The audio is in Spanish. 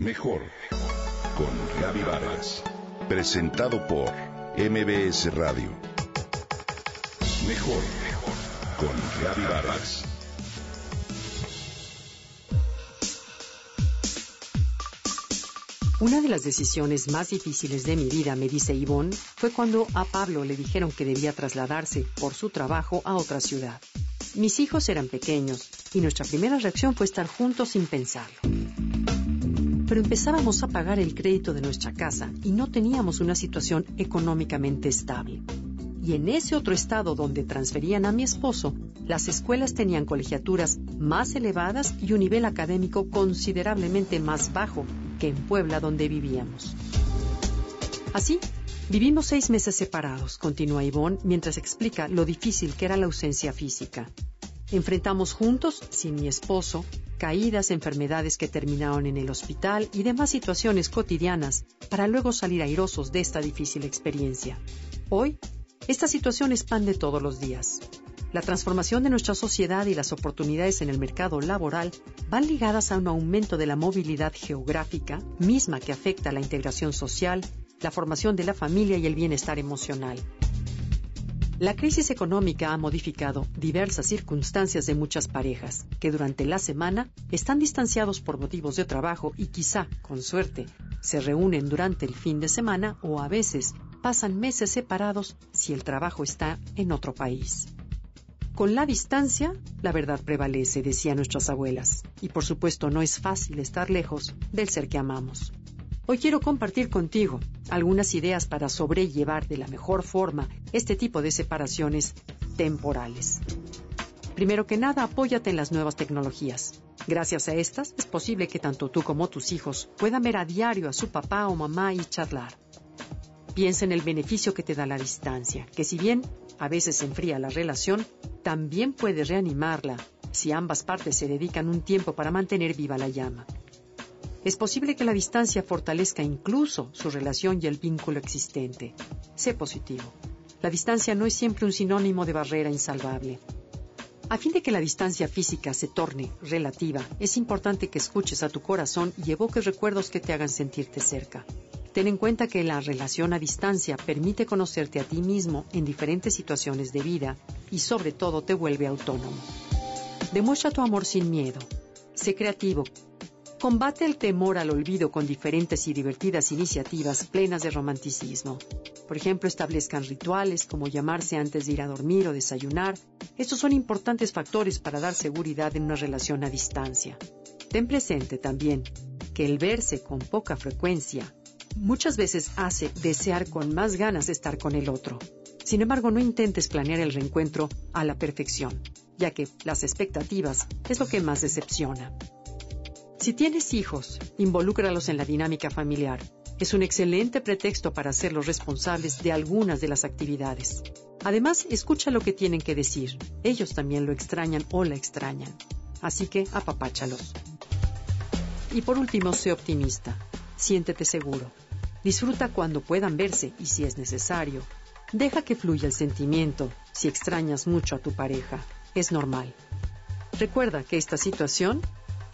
Mejor con Gaby Vargas. Presentado por MBS Radio. Mejor con Gaby Vargas. Una de las decisiones más difíciles de mi vida, me dice Ivonne, fue cuando a Pablo le dijeron que debía trasladarse por su trabajo a otra ciudad. Mis hijos eran pequeños y nuestra primera reacción fue estar juntos sin pensarlo. Pero empezábamos a pagar el crédito de nuestra casa y no teníamos una situación económicamente estable. Y en ese otro estado donde transferían a mi esposo, las escuelas tenían colegiaturas más elevadas y un nivel académico considerablemente más bajo que en Puebla donde vivíamos. Así, Vivimos seis meses separados, continúa Ivonne, mientras explica lo difícil que era la ausencia física. Enfrentamos juntos, sin mi esposo, caídas, enfermedades que terminaron en el hospital y demás situaciones cotidianas para luego salir airosos de esta difícil experiencia. Hoy, esta situación expande todos los días. La transformación de nuestra sociedad y las oportunidades en el mercado laboral van ligadas a un aumento de la movilidad geográfica, misma que afecta a la integración social, la formación de la familia y el bienestar emocional. La crisis económica ha modificado diversas circunstancias de muchas parejas, que durante la semana están distanciados por motivos de trabajo y quizá, con suerte, se reúnen durante el fin de semana o a veces pasan meses separados si el trabajo está en otro país. Con la distancia, la verdad prevalece, decían nuestras abuelas, y por supuesto no es fácil estar lejos del ser que amamos. Hoy quiero compartir contigo algunas ideas para sobrellevar de la mejor forma este tipo de separaciones temporales. Primero que nada, apóyate en las nuevas tecnologías. Gracias a estas, es posible que tanto tú como tus hijos puedan ver a diario a su papá o mamá y charlar. Piensa en el beneficio que te da la distancia, que si bien a veces enfría la relación, también puede reanimarla si ambas partes se dedican un tiempo para mantener viva la llama es posible que la distancia fortalezca incluso su relación y el vínculo existente. Sé positivo. La distancia no es siempre un sinónimo de barrera insalvable. A fin de que la distancia física se torne relativa, es importante que escuches a tu corazón y evoques recuerdos que te hagan sentirte cerca. Ten en cuenta que la relación a distancia permite conocerte a ti mismo en diferentes situaciones de vida y sobre todo te vuelve autónomo. Demuestra tu amor sin miedo. Sé creativo, Combate el temor al olvido con diferentes y divertidas iniciativas plenas de romanticismo. Por ejemplo, establezcan rituales como llamarse antes de ir a dormir o desayunar. Estos son importantes factores para dar seguridad en una relación a distancia. Ten presente también que el verse con poca frecuencia muchas veces hace desear con más ganas estar con el otro. Sin embargo, no intentes planear el reencuentro a la perfección, ya que las expectativas es lo que más decepciona. Si tienes hijos, involúcralos en la dinámica familiar. Es un excelente pretexto para hacerlos responsables de algunas de las actividades. Además, escucha lo que tienen que decir. Ellos también lo extrañan o la extrañan. Así que apapáchalos. Y por último, sé optimista. Siéntete seguro. Disfruta cuando puedan verse y si es necesario. Deja que fluya el sentimiento si extrañas mucho a tu pareja. Es normal. Recuerda que esta situación